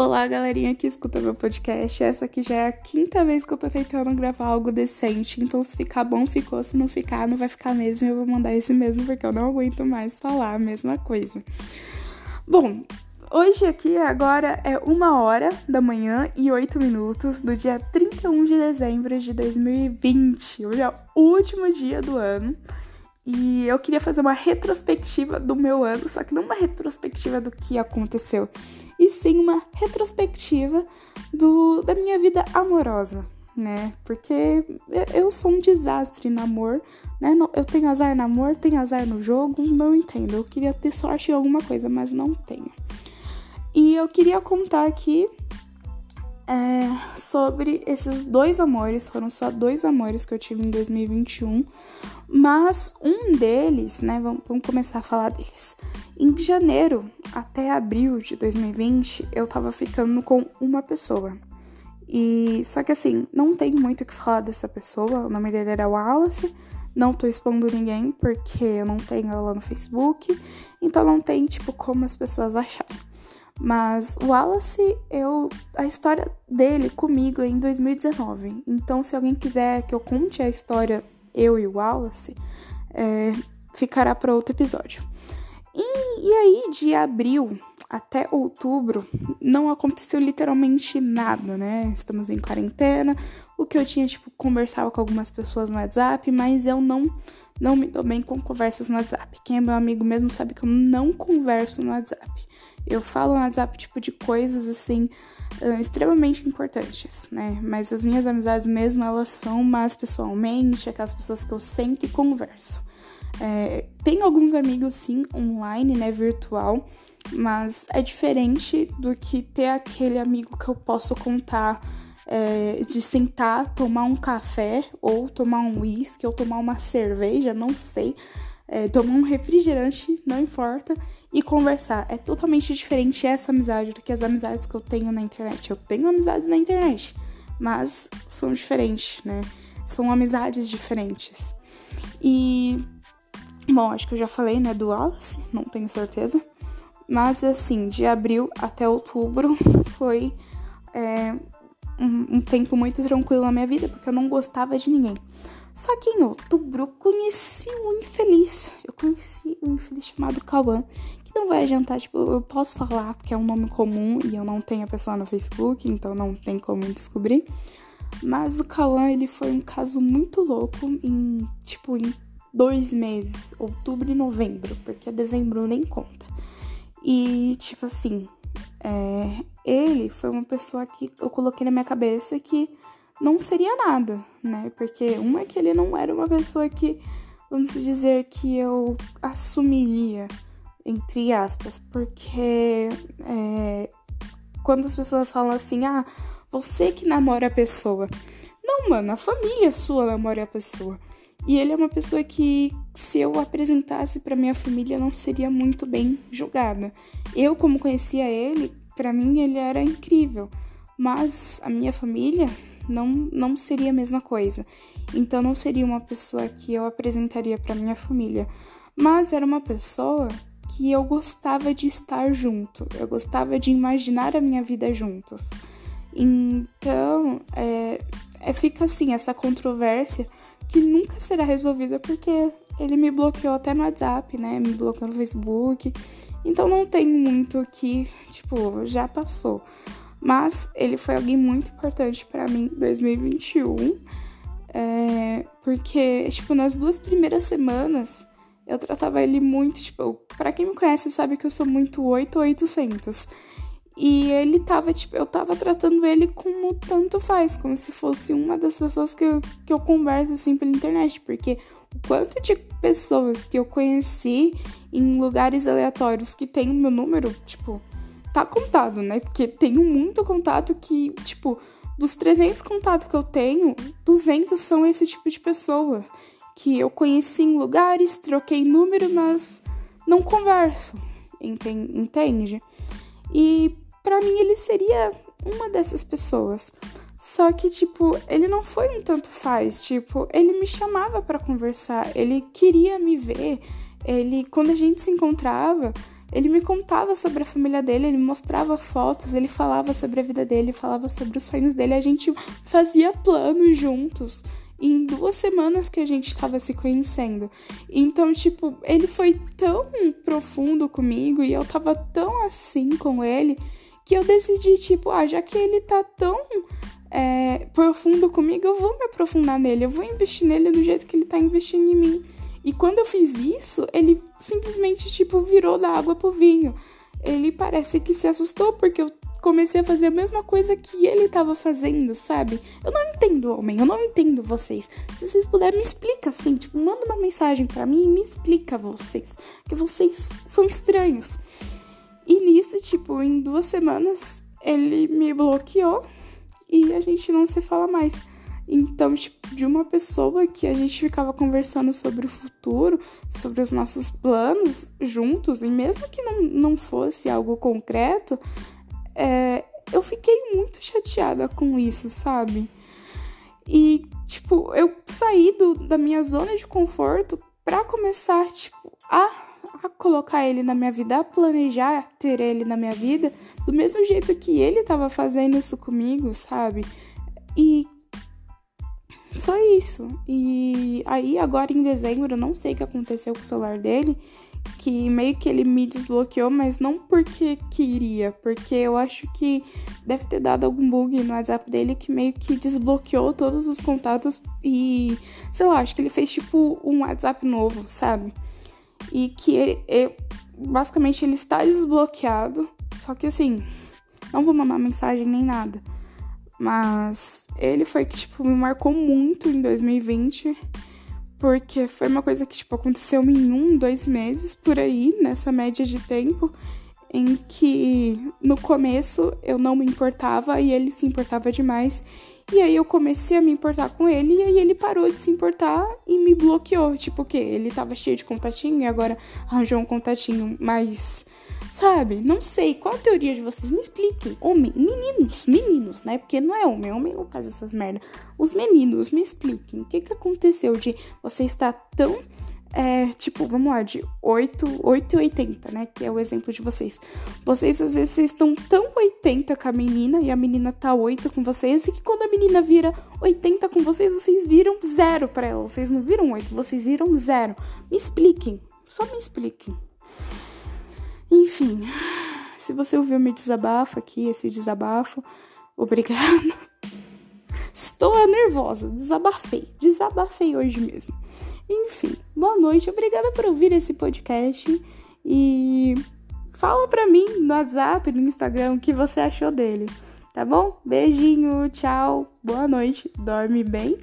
Olá, galerinha que escuta meu podcast. Essa aqui já é a quinta vez que eu tô tentando gravar algo decente. Então, se ficar bom, ficou. Se não ficar, não vai ficar mesmo. Eu vou mandar esse mesmo, porque eu não aguento mais falar a mesma coisa. Bom, hoje aqui agora é uma hora da manhã e oito minutos do dia 31 de dezembro de 2020. Hoje é o último dia do ano. E eu queria fazer uma retrospectiva do meu ano, só que não uma retrospectiva do que aconteceu, e sim uma retrospectiva do, da minha vida amorosa, né? Porque eu sou um desastre no amor, né? Eu tenho azar no amor, tenho azar no jogo, não entendo. Eu queria ter sorte em alguma coisa, mas não tenho. E eu queria contar aqui é, sobre esses dois amores, foram só dois amores que eu tive em 2021, mas um deles, né, vamos, vamos começar a falar deles. Em janeiro até abril de 2020, eu tava ficando com uma pessoa. E só que assim, não tem muito o que falar dessa pessoa, o nome dele era Wallace. Não tô expondo ninguém porque eu não tenho ela no Facebook, então não tem tipo como as pessoas acharem. Mas o Wallace, eu a história dele comigo é em 2019. Então, se alguém quiser que eu conte a história eu e o Wallace, é, ficará para outro episódio. E, e aí, de abril até outubro, não aconteceu literalmente nada, né? Estamos em quarentena. O que eu tinha, tipo, conversava com algumas pessoas no WhatsApp, mas eu não não me dou bem com conversas no WhatsApp. Quem é meu amigo mesmo sabe que eu não converso no WhatsApp. Eu falo no WhatsApp tipo de coisas assim uh, extremamente importantes, né? Mas as minhas amizades mesmo elas são mais pessoalmente, aquelas pessoas que eu sento e converso. É, tem alguns amigos sim online, né, virtual, mas é diferente do que ter aquele amigo que eu posso contar é, de sentar, tomar um café ou tomar um uísque ou tomar uma cerveja, não sei é, tomar um refrigerante, não importa, e conversar. É totalmente diferente essa amizade do que as amizades que eu tenho na internet. Eu tenho amizades na internet, mas são diferentes, né? São amizades diferentes. E, bom, acho que eu já falei, né, do Wallace, não tenho certeza. Mas, assim, de abril até outubro foi é, um, um tempo muito tranquilo na minha vida, porque eu não gostava de ninguém. Só que em outubro eu conheci um infeliz. Eu conheci um infeliz chamado Cauã, que não vai adiantar, tipo, eu posso falar porque é um nome comum e eu não tenho a pessoa no Facebook, então não tem como descobrir. Mas o Cauã, ele foi um caso muito louco em, tipo, em dois meses, outubro e novembro, porque dezembro nem conta. E, tipo assim, é, ele foi uma pessoa que eu coloquei na minha cabeça que não seria nada, né? Porque uma é que ele não era uma pessoa que, vamos dizer, que eu assumiria, entre aspas, porque é, quando as pessoas falam assim, ah, você que namora a pessoa. Não, mano, a família sua namora a pessoa. E ele é uma pessoa que, se eu apresentasse para minha família, não seria muito bem julgada. Eu, como conhecia ele, para mim ele era incrível. Mas a minha família não, não seria a mesma coisa. Então não seria uma pessoa que eu apresentaria para minha família, mas era uma pessoa que eu gostava de estar junto, eu gostava de imaginar a minha vida juntos. Então, é, é, fica assim essa controvérsia que nunca será resolvida porque ele me bloqueou até no WhatsApp, né? Me bloqueou no Facebook. Então não tem muito que, tipo, já passou. Mas ele foi alguém muito importante para mim em 2021. É, porque, tipo, nas duas primeiras semanas eu tratava ele muito, tipo, para quem me conhece sabe que eu sou muito 8 800. E ele tava, tipo, eu tava tratando ele como tanto faz, como se fosse uma das pessoas que eu, que eu converso assim pela internet, porque o quanto de pessoas que eu conheci em lugares aleatórios que tem o meu número, tipo, tá contado, né? Porque tenho muito contato que, tipo, dos 300 contatos que eu tenho, 200 são esse tipo de pessoa que eu conheci em lugares, troquei número, mas não converso, entende? E para mim ele seria uma dessas pessoas. Só que, tipo, ele não foi um tanto faz. Tipo, ele me chamava para conversar, ele queria me ver. Ele, quando a gente se encontrava, Ele me contava sobre a família dele, ele mostrava fotos, ele falava sobre a vida dele, falava sobre os sonhos dele, a gente fazia planos juntos. Em duas semanas que a gente estava se conhecendo. Então, tipo, ele foi tão profundo comigo e eu tava tão assim com ele que eu decidi, tipo, ah, já que ele tá tão é, profundo comigo, eu vou me aprofundar nele, eu vou investir nele do jeito que ele tá investindo em mim. E quando eu fiz isso, ele simplesmente, tipo, virou da água pro vinho. Ele parece que se assustou porque eu comecei a fazer a mesma coisa que ele estava fazendo, sabe? Eu não entendo homem, eu não entendo vocês. Se vocês puderem, me explica assim, tipo, manda uma mensagem para mim e me explica vocês, que vocês são estranhos. E nisso, tipo, em duas semanas, ele me bloqueou e a gente não se fala mais. Então, tipo, de uma pessoa que a gente ficava conversando sobre o futuro, sobre os nossos planos juntos, e mesmo que não, não fosse algo concreto, é, eu fiquei muito chateada com isso, sabe? E, tipo, eu saí do, da minha zona de conforto para começar, tipo, a, a colocar ele na minha vida, a planejar ter ele na minha vida, do mesmo jeito que ele tava fazendo isso comigo, sabe? E foi isso. E aí, agora em dezembro, eu não sei o que aconteceu com o celular dele, que meio que ele me desbloqueou, mas não porque queria, porque eu acho que deve ter dado algum bug no WhatsApp dele que meio que desbloqueou todos os contatos e, sei lá, acho que ele fez tipo um WhatsApp novo, sabe? E que ele, eu, basicamente ele está desbloqueado, só que assim, não vou mandar mensagem nem nada. Mas ele foi que, tipo, me marcou muito em 2020. Porque foi uma coisa que, tipo, aconteceu em um, dois meses por aí, nessa média de tempo, em que no começo eu não me importava e ele se importava demais. E aí eu comecei a me importar com ele e aí ele parou de se importar e me bloqueou. Tipo o quê? Ele tava cheio de contatinho e agora arranjou um contatinho mais Sabe? Não sei. Qual a teoria de vocês? Me expliquem. Homem, meninos, meninos, né? Porque não é homem, homem não faz essas merdas. Os meninos, me expliquem. O que que aconteceu de você estar tão. Tipo, vamos lá, de 8, 8 e 80, né? Que é o exemplo de vocês. Vocês, às vezes, estão tão 80 com a menina e a menina tá 8 com vocês, e que quando a menina vira 80 com vocês, vocês viram zero pra ela. Vocês não viram 8, vocês viram zero. Me expliquem. Só me expliquem. Enfim, se você ouviu meu desabafo aqui, esse desabafo, obrigada. Estou nervosa, desabafei, desabafei hoje mesmo. Enfim, boa noite, obrigada por ouvir esse podcast e fala pra mim no WhatsApp, no Instagram, o que você achou dele, tá bom? Beijinho, tchau, boa noite, dorme bem.